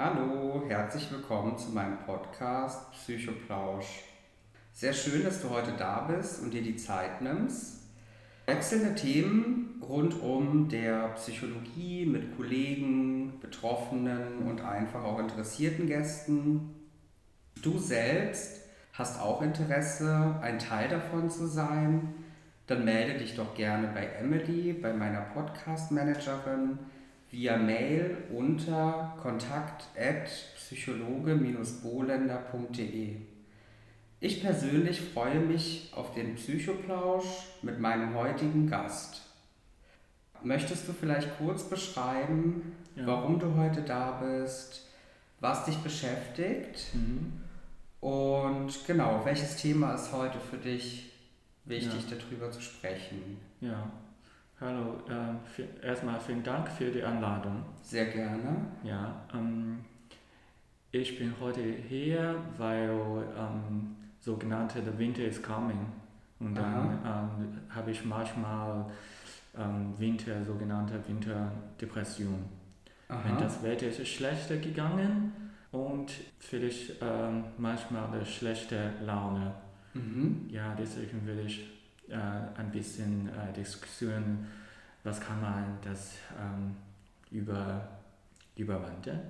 Hallo, herzlich willkommen zu meinem Podcast Psychoplausch. Sehr schön, dass du heute da bist und dir die Zeit nimmst. Wechselnde Themen rund um der Psychologie mit Kollegen, Betroffenen und einfach auch interessierten Gästen. Du selbst hast auch Interesse, ein Teil davon zu sein, dann melde dich doch gerne bei Emily, bei meiner Podcast-Managerin via Mail unter kontakt@psychologe-bolender.de. Ich persönlich freue mich auf den Psychoplausch mit meinem heutigen Gast. Möchtest du vielleicht kurz beschreiben, ja. warum du heute da bist, was dich beschäftigt mhm. und genau, welches Thema ist heute für dich wichtig, ja. darüber zu sprechen? Ja, Hallo, äh, erstmal vielen Dank für die Einladung. Sehr gerne. Ja, ähm, ich bin heute hier, weil ähm, sogenannte The Winter is coming. Und dann ähm, habe ich manchmal ähm, Winter, sogenannte Winterdepression. Aha. Wenn das Wetter ist schlechter gegangen und vielleicht ähm, manchmal eine schlechte Laune. Mhm. Ja, deswegen will ich äh, ein bisschen äh, Diskussion, was kann man das ähm, über, überwandern.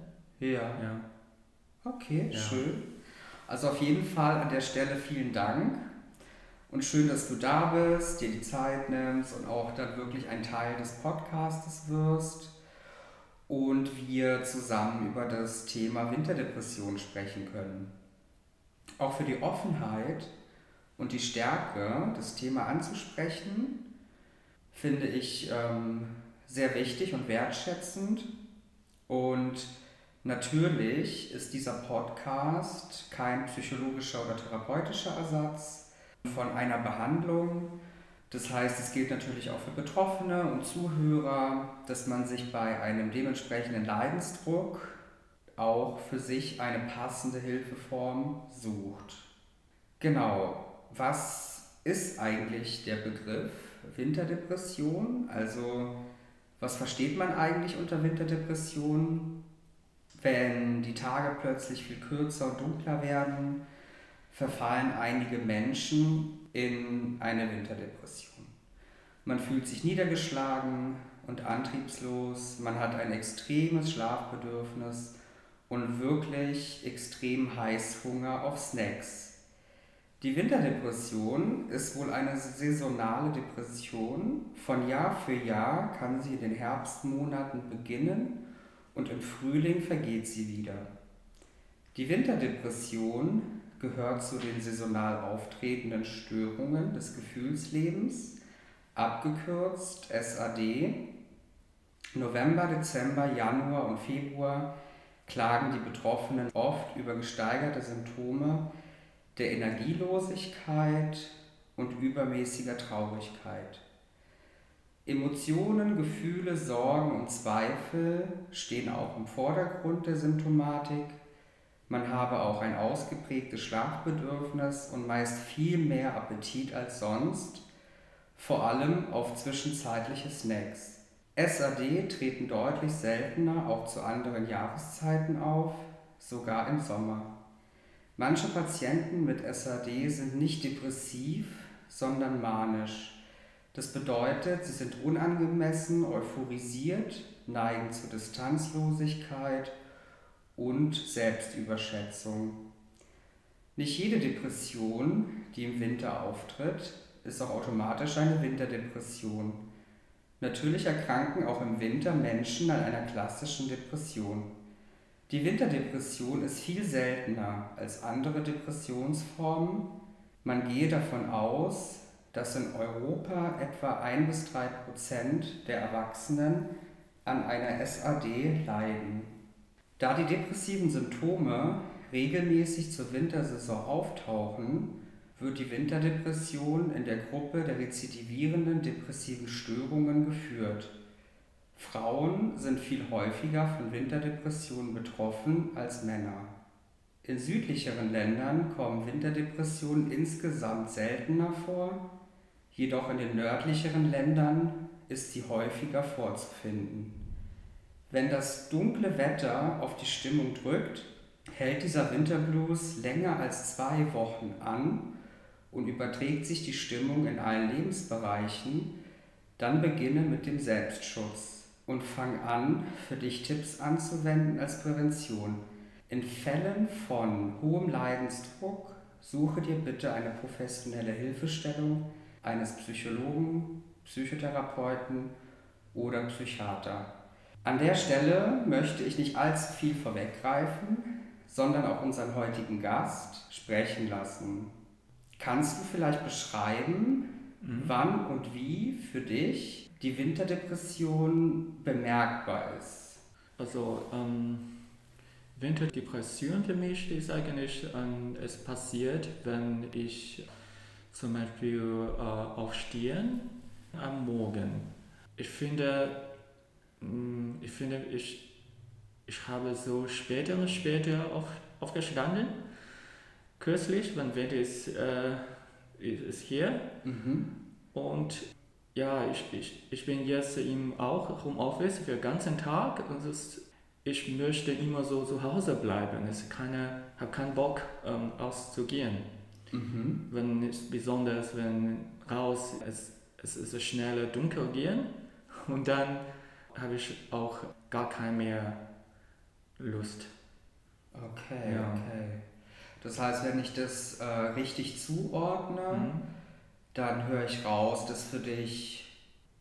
Ja. ja. Okay, ja. schön. Also auf jeden Fall an der Stelle vielen Dank und schön, dass du da bist, dir die Zeit nimmst und auch dann wirklich ein Teil des Podcastes wirst und wir zusammen über das Thema Winterdepression sprechen können. Auch für die Offenheit und die Stärke, das Thema anzusprechen, finde ich ähm, sehr wichtig und wertschätzend. Und natürlich ist dieser Podcast kein psychologischer oder therapeutischer Ersatz von einer Behandlung. Das heißt, es gilt natürlich auch für Betroffene und Zuhörer, dass man sich bei einem dementsprechenden Leidensdruck auch für sich eine passende Hilfeform sucht. Genau, was ist eigentlich der Begriff Winterdepression? Also was versteht man eigentlich unter Winterdepression? Wenn die Tage plötzlich viel kürzer und dunkler werden, verfallen einige Menschen in eine Winterdepression. Man fühlt sich niedergeschlagen und antriebslos, man hat ein extremes Schlafbedürfnis und wirklich extrem Heißhunger auf Snacks. Die Winterdepression ist wohl eine saisonale Depression. Von Jahr für Jahr kann sie in den Herbstmonaten beginnen und im Frühling vergeht sie wieder. Die Winterdepression gehört zu den saisonal auftretenden Störungen des Gefühlslebens, abgekürzt SAD. November, Dezember, Januar und Februar klagen die Betroffenen oft über gesteigerte Symptome der Energielosigkeit und übermäßiger Traurigkeit. Emotionen, Gefühle, Sorgen und Zweifel stehen auch im Vordergrund der Symptomatik. Man habe auch ein ausgeprägtes Schlafbedürfnis und meist viel mehr Appetit als sonst, vor allem auf zwischenzeitliche Snacks. SAD treten deutlich seltener auch zu anderen Jahreszeiten auf, sogar im Sommer. Manche Patienten mit SAD sind nicht depressiv, sondern manisch. Das bedeutet, sie sind unangemessen euphorisiert, neigen zur Distanzlosigkeit und Selbstüberschätzung. Nicht jede Depression, die im Winter auftritt, ist auch automatisch eine Winterdepression. Natürlich erkranken auch im Winter Menschen an einer klassischen Depression. Die Winterdepression ist viel seltener als andere Depressionsformen. Man gehe davon aus, dass in Europa etwa 1 bis 3 Prozent der Erwachsenen an einer SAD leiden. Da die depressiven Symptome regelmäßig zur Wintersaison auftauchen, wird die Winterdepression in der Gruppe der rezidivierenden depressiven Störungen geführt. Frauen sind viel häufiger von Winterdepressionen betroffen als Männer. In südlicheren Ländern kommen Winterdepressionen insgesamt seltener vor, jedoch in den nördlicheren Ländern ist sie häufiger vorzufinden. Wenn das dunkle Wetter auf die Stimmung drückt, hält dieser Winterblues länger als zwei Wochen an und überträgt sich die Stimmung in allen Lebensbereichen, dann beginne mit dem Selbstschutz und fang an, für dich Tipps anzuwenden als Prävention. In Fällen von hohem Leidensdruck suche dir bitte eine professionelle Hilfestellung eines Psychologen, Psychotherapeuten oder Psychiater. An der Stelle möchte ich nicht allzu viel vorweggreifen, sondern auch unseren heutigen Gast sprechen lassen. Kannst du vielleicht beschreiben, mhm. wann und wie für dich die Winterdepression bemerkbar ist? Also ähm, Winterdepression für mich ist eigentlich, ähm, es passiert, wenn ich zum Beispiel äh, aufstehen am Morgen. Ich finde, mh, mm, ich finde, ich, ich habe so später und später auf, aufgestanden kürzlich, wann Wetter ist, äh, ist hier. Mhm. Und ja, ich, ich, ich bin jetzt im auch Homeoffice für den ganzen Tag und ist, ich möchte immer so zu Hause bleiben. Ich habe keinen Bock ähm, auszugehen. Mhm. Wenn es, besonders wenn raus es, es ist schneller dunkel gehen und dann habe ich auch gar keine mehr Lust. Okay, ja. okay. Das heißt, wenn ich das äh, richtig zuordne, mhm. Dann höre ich raus, dass für dich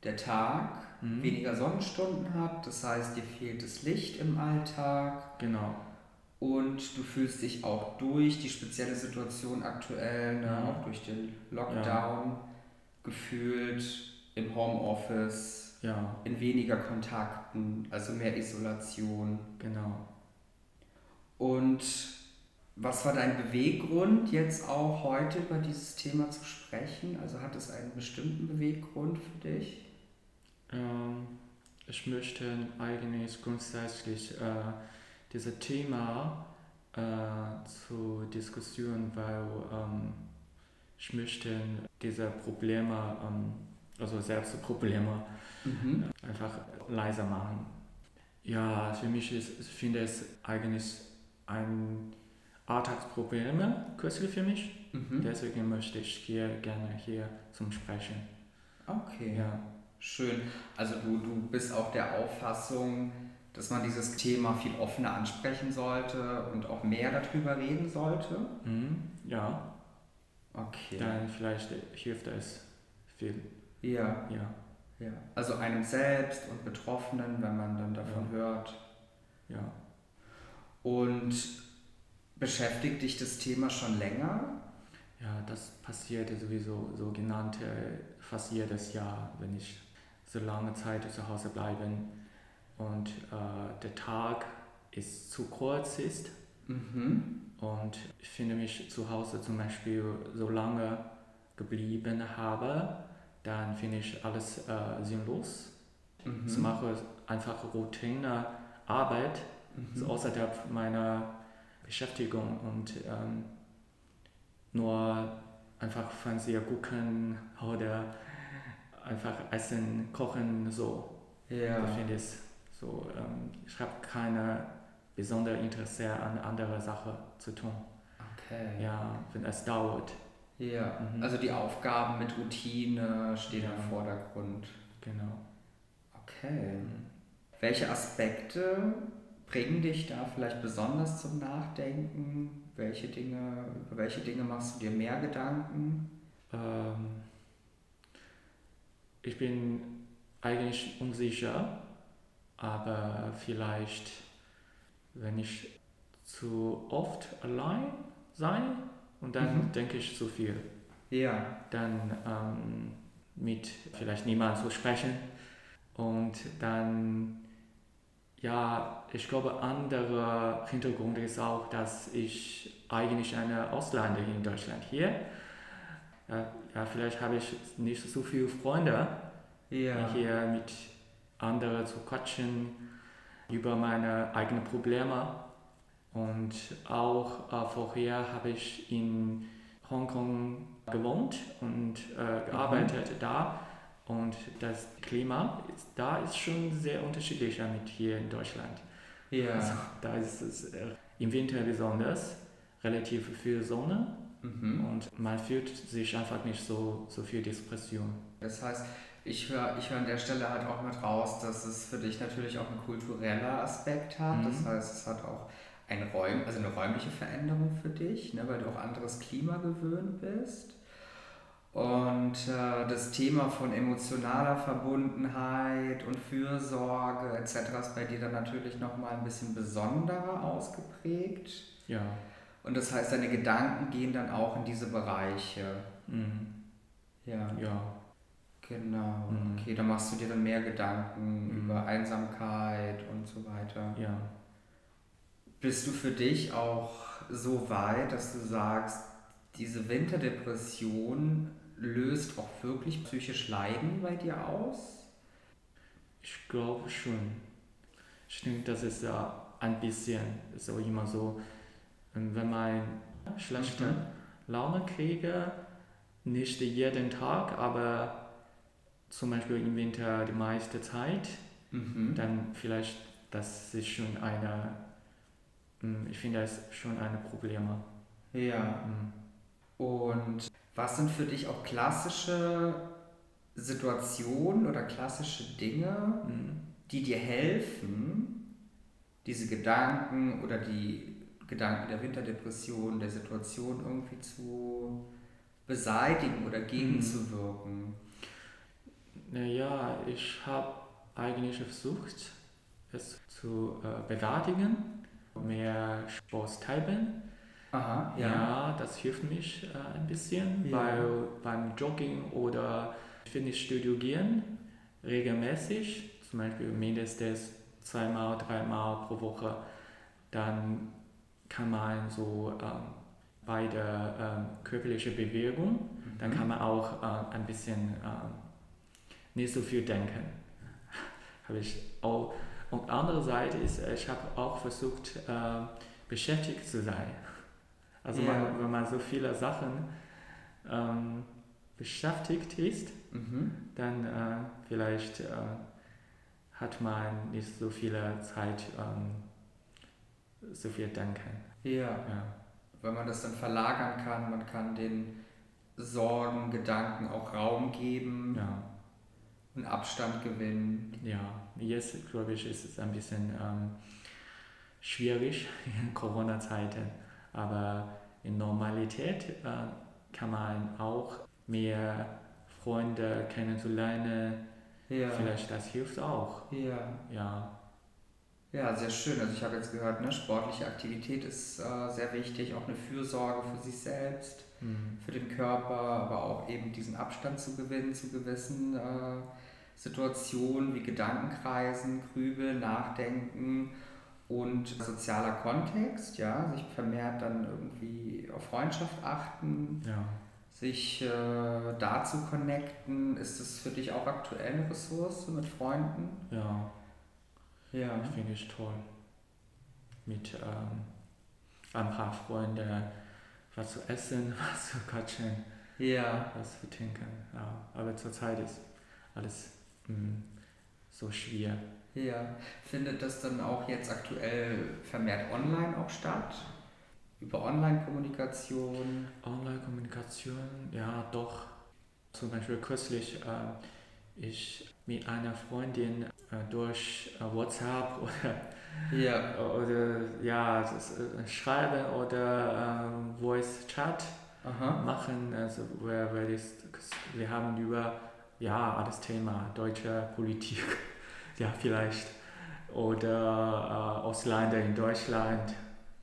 der Tag mhm. weniger Sonnenstunden hat. Das heißt, dir fehlt das Licht im Alltag. Genau. Und du fühlst dich auch durch die spezielle Situation aktuell, ne, mhm. auch durch den Lockdown, ja. gefühlt im Homeoffice, ja. in weniger Kontakten, also mehr Isolation. Genau. Und was war dein Beweggrund, jetzt auch heute über dieses Thema zu sprechen? Also hat es einen bestimmten Beweggrund für dich? Ähm, ich möchte eigentlich grundsätzlich äh, dieses Thema äh, zu diskutieren, weil ähm, ich möchte diese Probleme, ähm, also selbst Probleme, mhm. einfach leiser machen. Ja, für mich ist, ich finde es eigentlich ein Alltagsprobleme kürzlich für mich. Mhm. Deswegen möchte ich hier gerne hier zum Sprechen. Okay. Ja. Schön. Also du, du bist auch der Auffassung, dass man dieses Thema viel offener ansprechen sollte und auch mehr darüber reden sollte? Mhm. Ja. Okay. Dann vielleicht hilft es viel. Ja. Ja. ja. Also einem selbst und Betroffenen, wenn man dann davon ja. hört. Ja. Und Beschäftigt dich das Thema schon länger? Ja, das passiert sowieso sogenannte fast jedes Jahr, wenn ich so lange Zeit zu Hause bleibe und äh, der Tag ist zu kurz ist mhm. und ich finde mich zu Hause zum Beispiel so lange geblieben habe, dann finde ich alles äh, sinnlos. Mhm. Ich mache einfach Routine Arbeit mhm. so außerhalb meiner Beschäftigung und ähm, nur einfach Fernseher gucken oder einfach Essen kochen, so. Ja. Ich finde es so, ähm, ich habe keine besondere Interesse an anderer Sache zu tun. Okay. Ja, wenn es dauert. Ja, mhm. also die Aufgaben mit Routine stehen ja. im Vordergrund. Genau. Okay. Welche Aspekte bringen dich da vielleicht besonders zum Nachdenken? Welche Dinge, über welche Dinge machst du dir mehr Gedanken? Ähm, ich bin eigentlich unsicher, aber vielleicht, wenn ich zu oft allein sein und dann mhm. denke ich zu viel. Ja. Dann ähm, mit vielleicht niemandem zu sprechen und dann ja, ich glaube, anderer Hintergrund ist auch, dass ich eigentlich eine Ausländer in Deutschland hier. Ja, ja vielleicht habe ich nicht so viele Freunde ja. hier mit anderen zu quatschen über meine eigenen Probleme. Und auch äh, vorher habe ich in Hongkong gewohnt und äh, gearbeitet mhm. da. Und das Klima ist, da ist schon sehr unterschiedlicher mit hier in Deutschland. Ja. Also, da ist es äh, im Winter besonders relativ viel Sonne mhm. und man fühlt sich einfach nicht so, so viel Depression. Das heißt, ich höre ich hör an der Stelle halt auch mit raus, dass es für dich natürlich auch ein kultureller Aspekt hat. Mhm. Das heißt, es hat auch ein Räum, also eine räumliche Veränderung für dich, ne, weil du auch anderes Klima gewöhnt bist. Und äh, das Thema von emotionaler Verbundenheit und Fürsorge etc. ist bei dir dann natürlich nochmal ein bisschen besonderer ausgeprägt. Ja. Und das heißt, deine Gedanken gehen dann auch in diese Bereiche. Mhm. Ja. Ja. Genau. Mhm. Okay, da machst du dir dann mehr Gedanken mhm. über Einsamkeit und so weiter. Ja. Bist du für dich auch so weit, dass du sagst, diese Winterdepression löst auch wirklich psychisch Leiden bei dir aus? Ich glaube schon. Ich denke, das ist ja ein bisschen so immer so wenn man schlechte mhm. Laune kriege, nicht jeden Tag, aber zum Beispiel im Winter die meiste Zeit, mhm. dann vielleicht das ist schon eine, hm, ich finde das schon ein Problem. Ja. Mhm. Und was sind für dich auch klassische Situationen oder klassische Dinge, mhm. die dir helfen, diese Gedanken oder die Gedanken der Winterdepression, der Situation irgendwie zu beseitigen oder gegenzuwirken? Naja, ich habe eigentlich versucht, es zu äh, bewältigen, mehr Sport treiben. Aha, ja. ja, das hilft mich äh, ein bisschen, ja. weil beim Jogging oder Fitnessstudio gehen regelmäßig, zum Beispiel mindestens zweimal, dreimal pro Woche, dann kann man so ähm, bei der ähm, körperlichen Bewegung, mhm. dann kann man auch äh, ein bisschen ähm, nicht so viel denken. habe ich auch. Und andere Seite ist, ich habe auch versucht, äh, beschäftigt zu sein. Also yeah. man, wenn man so viele Sachen ähm, beschäftigt ist, mhm. dann äh, vielleicht äh, hat man nicht so viel Zeit ähm, so viel denken. Ja. ja. Weil man das dann verlagern kann, man kann den Sorgen, Gedanken auch Raum geben ja. und Abstand gewinnen. Ja, jetzt glaube ich, ist es ein bisschen ähm, schwierig in Corona-Zeiten, aber in Normalität äh, kann man auch mehr Freunde kennenzulernen. Ja. Vielleicht das hilft auch. Ja. Ja. Ja, sehr schön. Also ich habe jetzt gehört, ne, sportliche Aktivität ist äh, sehr wichtig, auch eine Fürsorge für sich selbst, mhm. für den Körper, aber auch eben diesen Abstand zu gewinnen zu gewissen äh, Situationen wie Gedankenkreisen, Grübeln, Nachdenken und sozialer Kontext, ja, sich vermehrt dann irgendwie auf Freundschaft achten, ja. sich äh, da zu connecten. Ist das für dich auch aktuell eine Ressource mit Freunden? Ja, ja. Finde ich toll. Mit ähm, ein paar Freunden was zu essen, was zu quatschen, ja. was zu trinken. Ja. Aber zurzeit ist alles mh, hm, so schwer. Ja. Findet das dann auch jetzt aktuell vermehrt online auch statt? Über Online-Kommunikation? Online-Kommunikation, ja, doch. Zum Beispiel kürzlich, äh, ich mit einer Freundin äh, durch äh, WhatsApp oder, ja. oder ja, das, äh, schreiben oder ähm, Voice Chat Aha. machen. Also wir, wir haben über ja, alles Thema deutsche Politik, ja vielleicht, oder äh, Ausländer in Deutschland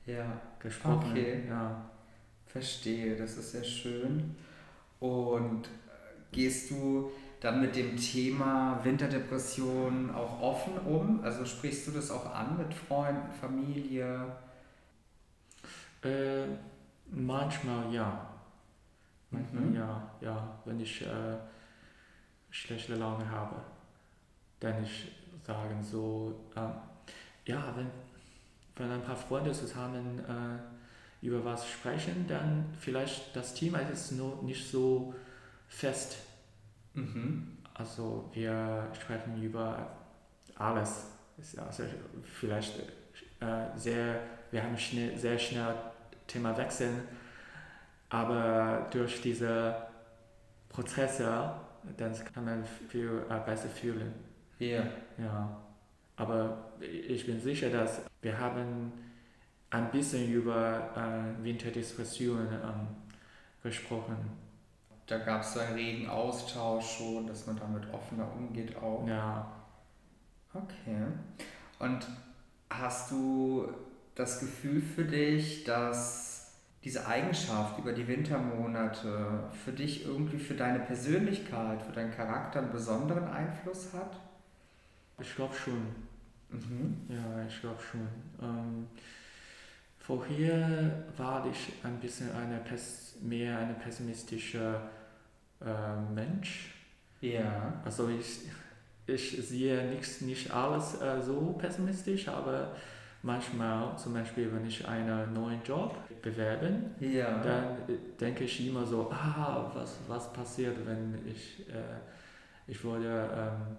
ja. gesprochen. Okay. Ja. Verstehe, das ist sehr schön. Und gehst du dann mit dem Thema Winterdepression auch offen um? Also sprichst du das auch an mit Freunden, Familie? Äh, manchmal ja. Manchmal mhm. ja, ja. Wenn ich äh, schlechte Laune habe, dann ich sagen so, äh, ja, wenn, wenn ein paar Freunde zusammen äh, über was sprechen, dann vielleicht das Thema ist nur nicht so fest Mhm. Also wir sprechen über alles. Also vielleicht äh, sehr, wir haben schnell, sehr schnell Thema wechseln, aber durch diese Prozesse, dann kann man viel äh, besser fühlen. Ja. Ja. Aber ich bin sicher, dass wir haben ein bisschen über äh, Winterdepressionen ähm, gesprochen. Da gab es so einen regen Austausch schon, dass man damit offener umgeht auch. Ja. Okay. Und hast du das Gefühl für dich, dass diese Eigenschaft über die Wintermonate für dich irgendwie für deine Persönlichkeit, für deinen Charakter einen besonderen Einfluss hat? Ich glaube schon. Mhm. Ja, ich glaube schon. Ähm, vorher war ich ein bisschen eine mehr eine pessimistische äh, Mensch. Ja. Also ich, ich sehe nicht, nicht alles äh, so pessimistisch, aber manchmal, zum Beispiel, wenn ich einen neuen Job bewerbe, ja. dann äh, denke ich immer so, ah, was, was passiert, wenn ich, äh, ich wurde ähm,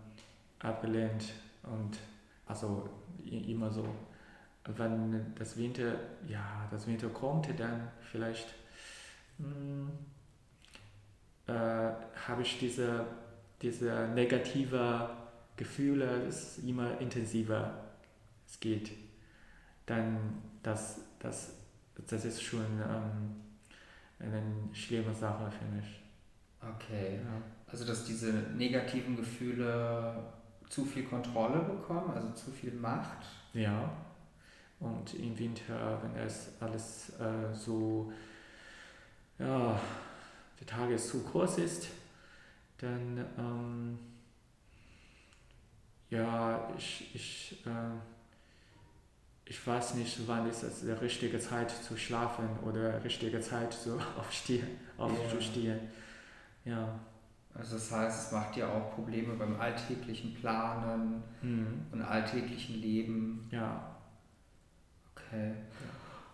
abgelehnt und also immer so, wenn das Winter, ja, das Winter kommt, dann vielleicht mh, hm, äh, habe ich diese, diese negative Gefühle, es immer intensiver es geht. Dann das, das, das ist schon ähm, eine schlimme Sache für mich. Okay. Ja. Also dass diese negativen Gefühle zu viel Kontrolle bekommen, also zu viel Macht. Ja. Und im Winter, wenn es alles äh, so, ja, der Tag ist zu kurz ist, dann, ähm, ja, ich, ich, äh, ich weiß nicht, wann ist es die richtige Zeit zu schlafen oder richtige Zeit zu aufstehen, aufzustehen. Ja. ja. Also das heißt, es macht dir auch Probleme beim alltäglichen Planen mhm. und alltäglichen Leben. Ja. Okay.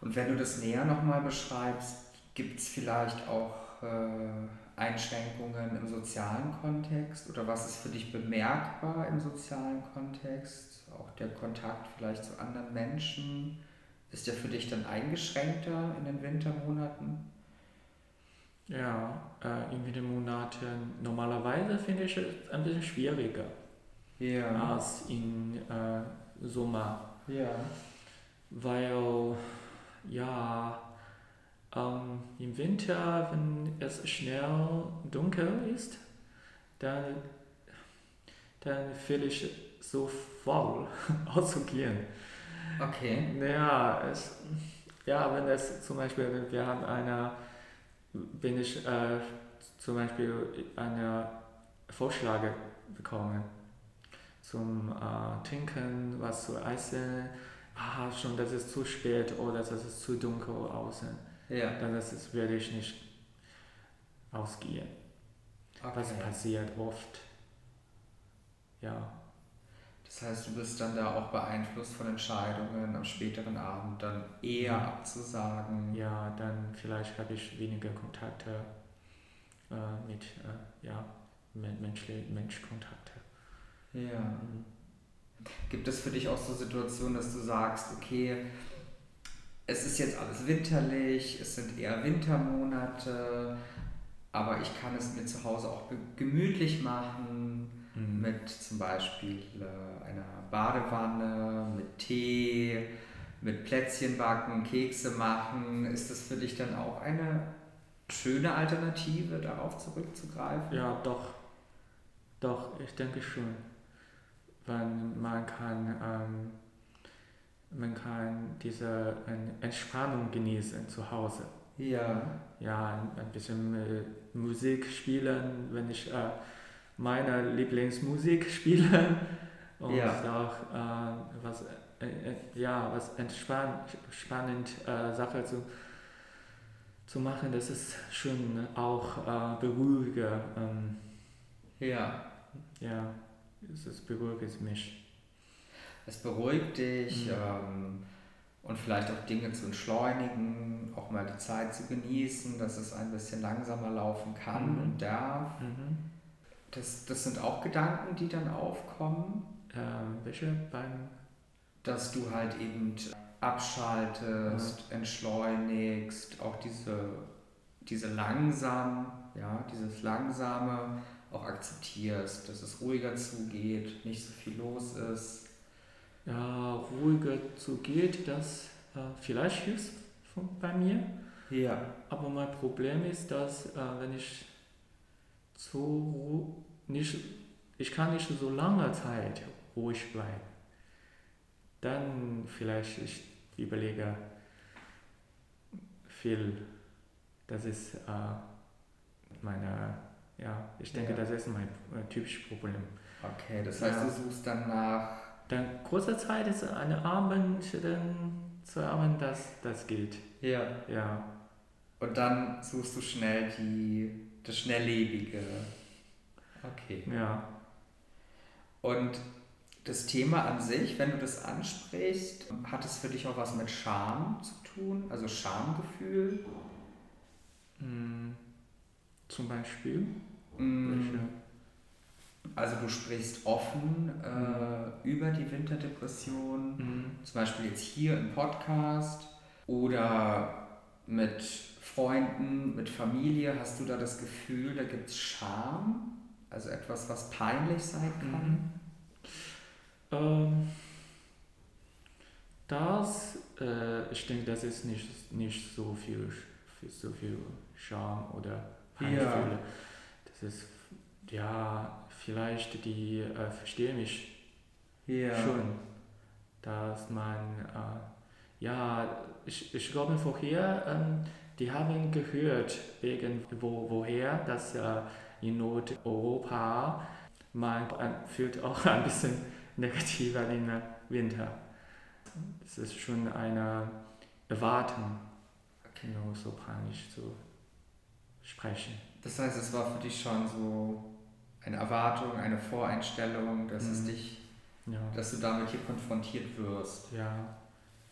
Und wenn du das näher nochmal beschreibst, gibt es vielleicht auch äh, Einschränkungen im sozialen Kontext oder was ist für dich bemerkbar im sozialen Kontext? Auch der Kontakt vielleicht zu anderen Menschen. Ist der für dich dann eingeschränkter in den Wintermonaten? Ja, äh, in Wintermonaten normalerweise finde ich es ein bisschen schwieriger ja. als in äh, Sommer. Ja. Weil, ja, ähm, im Winter, wenn es schnell dunkel ist, dann, dann fühle ich so faul auszugehen. Okay. Naja, es, ja, wenn es zum Beispiel, wir haben eine bin ich äh, zum Beispiel eine Vorschläge bekommen zum äh, Trinken, was zu essen. Ah, schon, das ist zu spät oder das ist zu dunkel außen. Ja. Dann das ist, werde ich nicht ausgehen. Okay. Was passiert oft. Ja. Das heißt, du bist dann da auch beeinflusst von Entscheidungen am späteren Abend dann eher ja. abzusagen. Ja, dann vielleicht habe ich weniger Kontakte äh, mit, äh, ja, Mensch, Menschkontakte. Ja. Mhm. Gibt es für dich auch so Situationen, dass du sagst, okay, es ist jetzt alles winterlich, es sind eher Wintermonate, aber ich kann es mir zu Hause auch gemütlich machen mhm. mit zum Beispiel äh, einer Badewanne, mit Tee, mit Plätzchen backen, Kekse machen. Ist das für dich dann auch eine schöne Alternative, darauf zurückzugreifen? Ja, doch. Doch, ich denke schon. Weil man kann, ähm, man kann diese Entspannung genießen zu Hause. Ja. Ja, ein, bisschen äh, Musik spielen, wenn ich äh, meine Lieblingsmusik spielen und ja. auch äh, was, äh, äh ja, was entspannend spannend, äh, Sache zu, zu machen, das ist schon auch äh, beruhiger. Ähm, ja. Ja, es ist, beruhigt mich. Es beruhigt dich mhm. ähm, und vielleicht auch Dinge zu entschleunigen, auch mal die Zeit zu genießen, dass es ein bisschen langsamer laufen kann mhm. und darf. Mhm Das, das sind auch Gedanken, die dann aufkommen. Ähm, welche beim? Dass du halt eben abschaltest, ja. entschleunigst, auch diese, diese langsam, ja, dieses langsame auch akzeptierst, dass es ruhiger zugeht, nicht so viel los ist. Ja, ruhiger zugeht, das äh, vielleicht hilft bei mir. Ja. Aber mein Problem ist, dass äh, wenn ich zu nicht, ich kann nicht so lange Zeit ruhig bleiben. Dann vielleicht ich überlege viel. Das ist äh, meine, ja, ich denke, ja. das ist mein äh, typisches Problem. Okay, das heißt, ja. du suchst dann nach. Dann kurze Zeit ist eine Abend, dann zwei Abend, das, das geht. Ja. Ja. Und dann suchst du schnell die, das Schnelllebige. Okay. Ja. Und das Thema an sich, wenn du das ansprichst, hat es für dich auch was mit Scham zu tun? Also Schamgefühl? Hm, zum Beispiel? Hm, also du sprichst offen äh, mhm. über die Winterdepression, mhm. zum Beispiel jetzt hier im Podcast oder mit Freunden, mit Familie. Hast du da das Gefühl, da gibt es Scham? Also etwas, was peinlich sein kann? Mhm. Ähm, das, äh, ich denke, das ist nicht, nicht so viel, so viel Scham oder Peingefühle. Ja. Das ist, ja, vielleicht die äh, verstehen mich ja. schon, dass man, äh, ja, ich, ich glaube vorher, ähm, die haben gehört, irgendwo, woher, dass äh, in Nordeuropa man fühlt auch ein bisschen negativer im Winter. Es ist schon eine Erwartung, genau so panisch zu sprechen. Das heißt, es war für dich schon so eine Erwartung, eine Voreinstellung, dass mhm. es dich, ja. dass du damit hier konfrontiert wirst. Ja,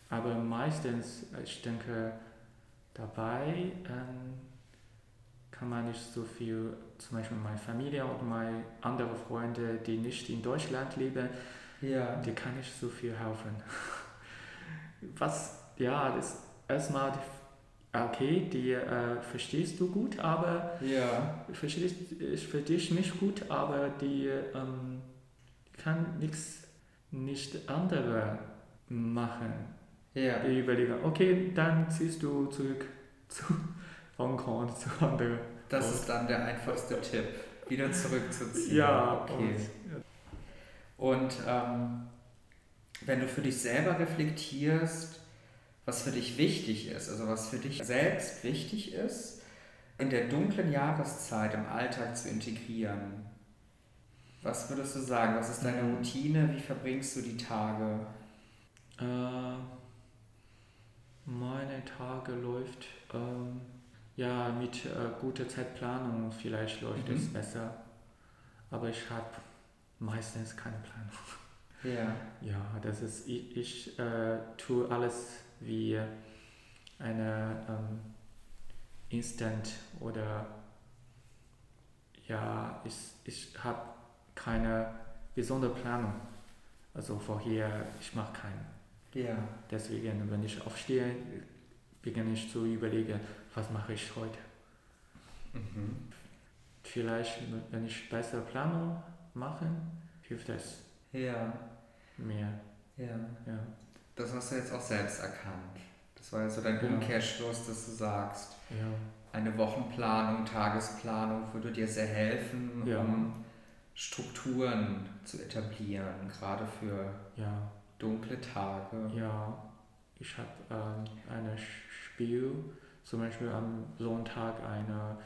aber meistens, ich denke, dabei ähm, kann man nicht so viel, zum Beispiel meine Familie und meine andere Freunde, die nicht in Deutschland leben, ja. die kann nicht so viel helfen. Was, ja, das erstmal, okay, die äh, verstehst du gut, aber ja. verstehst, ich verstehe mich gut, aber die ähm, kann nichts nicht andere machen. Ja. Ich überlege, okay, dann ziehst du zurück zu Hongkong, zu anderen. Das Ort. ist dann der einfachste Tipp, wieder zurückzuziehen. Ja, okay. Und, und ähm, wenn du für dich selber reflektierst, was für dich wichtig ist, also was für dich selbst wichtig ist, in der dunklen Jahreszeit im Alltag zu integrieren. Was würdest du sagen? Was ist deine Routine? Wie verbringst du die Tage? Äh, meine Tage läuft ähm, ja mit äh, guter Zeitplanung. Vielleicht läuft mhm. es besser, aber ich habe meistens keine Planung. Ja. Ja, das ist ich, ich äh, tue alles wie eine ähm, Instant oder ja, ich, ich habe keine besondere Planung. Also vorher, ich mache keine. Ja. Deswegen, wenn ich aufstehe, beginne ich zu überlegen, was mache ich heute. Mhm. Vielleicht, wenn ich bessere Planung mache, hilft es. Ja. Mehr. Ja. ja. Das hast du jetzt auch selbst erkannt. Das war ja so dein ja. Umkehrschluss, dass du sagst, ja. eine Wochenplanung, Tagesplanung würde dir sehr helfen, ja. um Strukturen zu etablieren, gerade für ja dunkle Tage. Ja, ich habe ähm, ein Spiel, zum Beispiel am Sonntag eine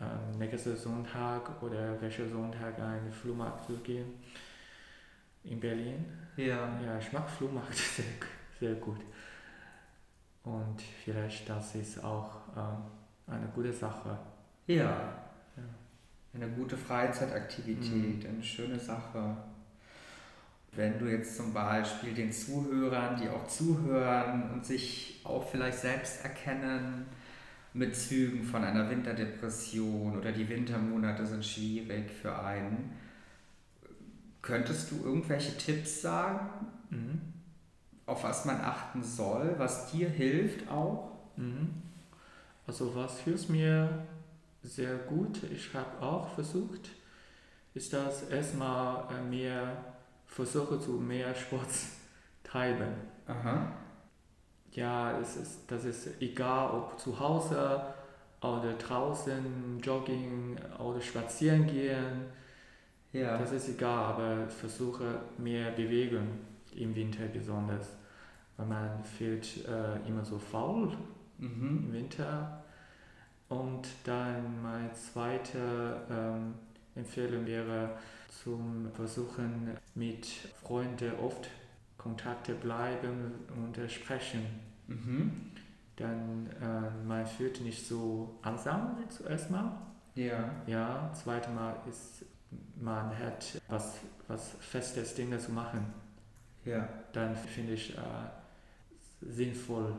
ähm, nächsten Sonntag oder welcher Sonntag einen Flohmarkt zu gehen in Berlin. Ja. Ja, ich mag Flohmarkt sehr, sehr gut. Und vielleicht das ist auch ähm, eine gute Sache. Ja. ja. Eine gute Freizeitaktivität, mhm. eine schöne Sache. Wenn du jetzt zum Beispiel den Zuhörern, die auch zuhören und sich auch vielleicht selbst erkennen mit Zügen von einer Winterdepression oder die Wintermonate sind schwierig für einen. Könntest du irgendwelche Tipps sagen, mhm. auf was man achten soll, was dir hilft auch? Mhm. Also was hilft mir sehr gut, ich habe auch versucht, ist das erstmal äh, mehr versuche zu mehr Sport treiben. Aha. Ja, es ist, das ist egal, ob zu Hause oder draußen Jogging oder spazieren gehen. Ja. Das ist egal, aber ich versuche mehr Bewegung im Winter besonders, weil man fühlt äh, immer so faul mhm. im Winter. Und dann meine zweite ähm, Empfehlung wäre zum Versuchen mit Freunden oft Kontakte bleiben und sprechen. Mhm. Dann äh, man fühlt nicht so einsam zuerst mal. Ja. Ja, zweite Mal ist man hat was, was festes Dinge zu machen. Ja. Dann finde ich äh, sinnvoll,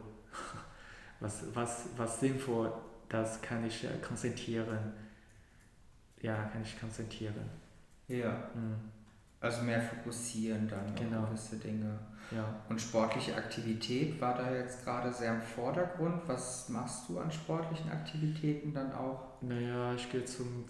was, was, was sinnvoll, das kann ich äh, konzentrieren. Ja, kann ich konzentrieren. Ja. Mhm. Also mehr fokussieren dann genau. auf gewisse Dinge. Ja. Und sportliche Aktivität war da jetzt gerade sehr im Vordergrund. Was machst du an sportlichen Aktivitäten dann auch? Naja, ich gehe zum,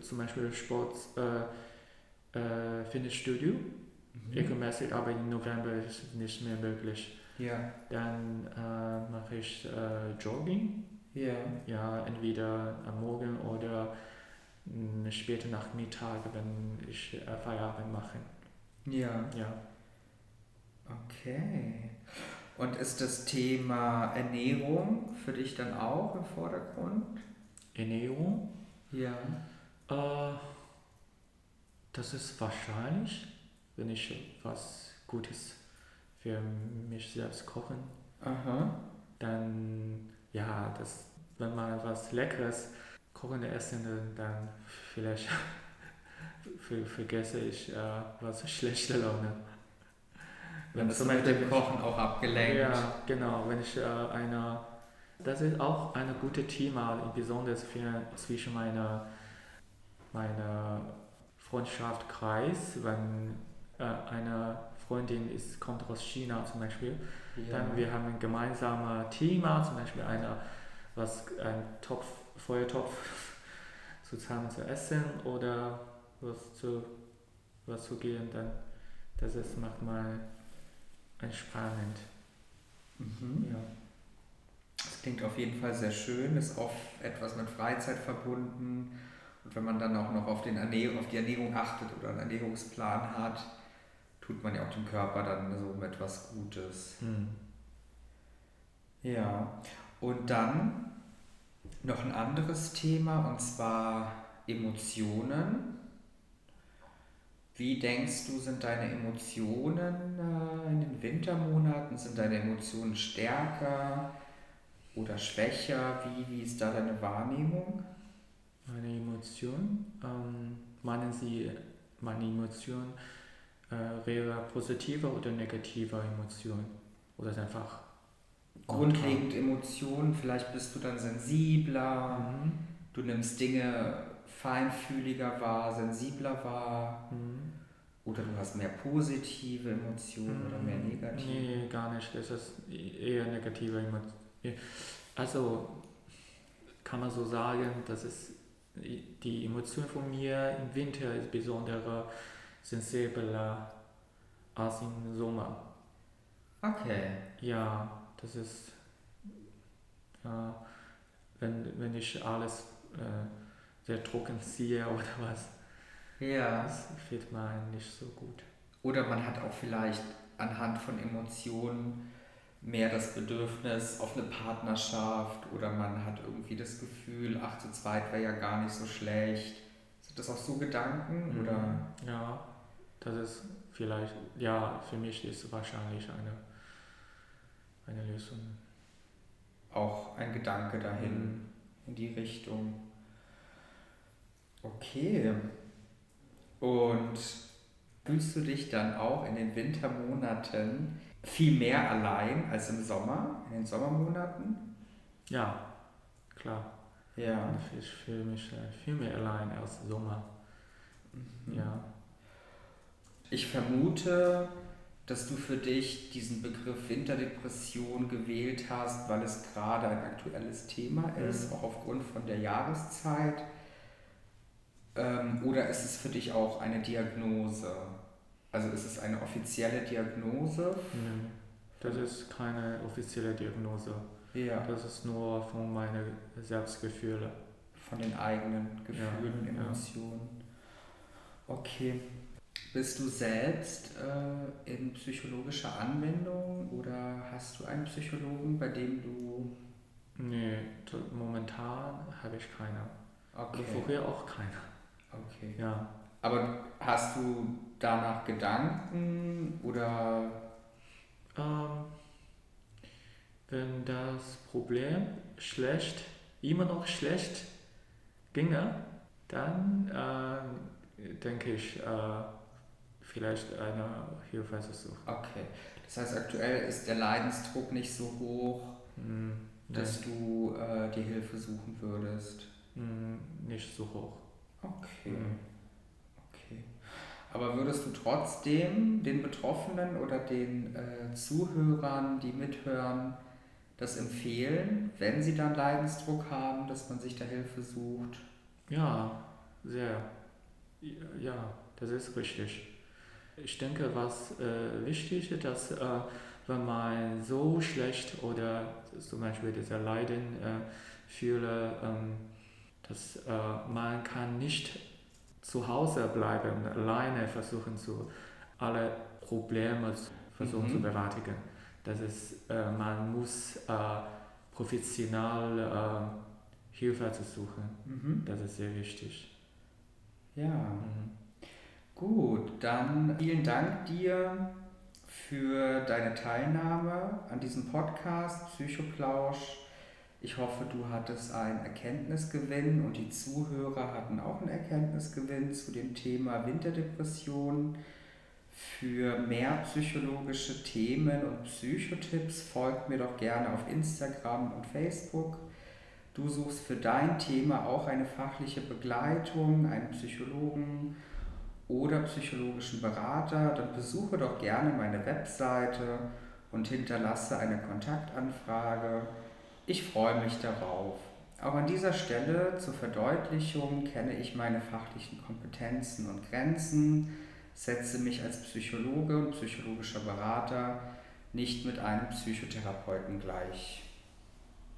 zum Beispiel Sport, äh, äh, Fitnessstudio. Mhm. Regelmäßig, aber im November ist es nicht mehr möglich. Ja. Dann äh, mache ich äh, Jogging. Ja. Ja, entweder am Morgen oder später Nachmittag, wenn ich äh, Feierabend mache. Ja. Ja. Okay. Und ist das Thema Ernährung für dich dann auch im Vordergrund? Ernährung? Ja. Äh, das ist wahrscheinlich, wenn ich was Gutes für mich selbst kochen. Aha. Dann, ja, das, wenn man was Leckeres kochende Essen, dann vielleicht vergesse ich äh, was schlechte Laune. Wenn zum Beispiel dem Kochen auch abgelenkt. Ja, genau. Wenn ich äh, eine, das ist auch ein gutes Thema, besonders für, zwischen meiner, meiner Freundschaftskreis, wenn äh, eine Freundin ist, kommt aus China zum Beispiel, ja. dann wir haben ein gemeinsames Thema, zum Beispiel eine, was ein Topf Feuertopf zusammen zu essen oder was zu, was zu gehen, dann das ist manchmal entspannend. Mhm. Ja. Das klingt auf jeden Fall sehr schön, ist oft etwas mit Freizeit verbunden. Und wenn man dann auch noch auf, den Ernährung, auf die Ernährung achtet oder einen Ernährungsplan hat, tut man ja auch dem Körper dann so etwas Gutes. Mhm. Ja, und dann noch ein anderes Thema und zwar Emotionen. Wie denkst du, sind deine Emotionen äh, in den Wintermonaten? Sind deine Emotionen stärker oder schwächer? Wie, wie ist da deine Wahrnehmung? Meine Emotion? Ähm, meinen Sie, meine Emotion äh, wäre positive oder negative Emotion? Oder ist einfach grundlegend Emotionen, vielleicht bist du dann sensibler, mhm. du nimmst Dinge feinfühliger wahr, sensibler wahr. Mhm. Oder du hast mehr positive Emotionen mhm. oder mehr mhm. negative? Nee, gar nicht. Es ist eher negative Emotionen. Also kann man so sagen, dass es die Emotion von mir im Winter ist besonders sensibler als im Sommer. Okay. Ja, das ist, ja, wenn, wenn ich alles äh, sehr trocken ziehe oder was, ja. das fehlt mir nicht so gut. Oder man hat auch vielleicht anhand von Emotionen mehr das Bedürfnis auf eine Partnerschaft oder man hat irgendwie das Gefühl, ach, zu zweit wäre ja gar nicht so schlecht. Sind das auch so Gedanken? Mhm. Oder? Ja, das ist vielleicht, ja, für mich ist es wahrscheinlich eine eine Lösung. Auch ein Gedanke dahin, in die Richtung. Okay. Und fühlst du dich dann auch in den Wintermonaten viel mehr allein als im Sommer, in den Sommermonaten? Ja, klar. Ja. Und ich fühle mich äh, viel mehr allein als Sommer. Mhm. Ja. Ich vermute, dass du für dich diesen Begriff Winterdepression gewählt hast, weil es gerade ein aktuelles Thema ist, mhm. auch aufgrund von der Jahreszeit. Ähm, oder ist es für dich auch eine Diagnose? Also ist es eine offizielle Diagnose? Nein, das ist keine offizielle Diagnose. Ja. Das ist nur von meinen Selbstgefühlen. Von den eigenen Gefühlen, ja, Emotionen. Ja. Okay. Bist du selbst äh, in psychologischer Anwendung oder hast du einen Psychologen, bei dem du. Nee, momentan habe ich keine. Okay. Und vorher auch keine. Okay. Ja. Aber hast du danach Gedanken oder? Ähm, wenn das Problem schlecht, immer noch schlecht ginge, dann äh, denke ich, äh, vielleicht eine Hilfe zu suchen. Okay. Das heißt, aktuell ist der Leidensdruck nicht so hoch, mm, dass du äh, die Hilfe suchen würdest. Mm, nicht so hoch. Okay. Mm. Okay. Aber würdest du trotzdem den Betroffenen oder den äh, Zuhörern, die mithören, das empfehlen, wenn sie dann Leidensdruck haben, dass man sich da Hilfe sucht? Ja, sehr. Ja, das ist richtig. Ich denke, was äh, wichtig ist, dass äh, wenn man so schlecht oder zum Beispiel dieser Leiden äh, fühle, ähm, dass äh, man kann nicht zu Hause bleiben und alleine versuchen zu alle Probleme versuchen mhm. zu bewältigen. Das ist, äh, man muss äh, professional äh, Hilfe zu suchen. Mhm. Das ist sehr wichtig. Ja. Mhm. Gut, dann vielen Dank dir für deine Teilnahme an diesem Podcast Psychoplausch. Ich hoffe, du hattest einen Erkenntnisgewinn und die Zuhörer hatten auch einen Erkenntnisgewinn zu dem Thema Winterdepression. Für mehr psychologische Themen und Psychotipps folgt mir doch gerne auf Instagram und Facebook. Du suchst für dein Thema auch eine fachliche Begleitung, einen Psychologen oder psychologischen Berater, dann besuche doch gerne meine Webseite und hinterlasse eine Kontaktanfrage. Ich freue mich darauf. Auch an dieser Stelle zur Verdeutlichung kenne ich meine fachlichen Kompetenzen und Grenzen, setze mich als Psychologe und psychologischer Berater nicht mit einem Psychotherapeuten gleich.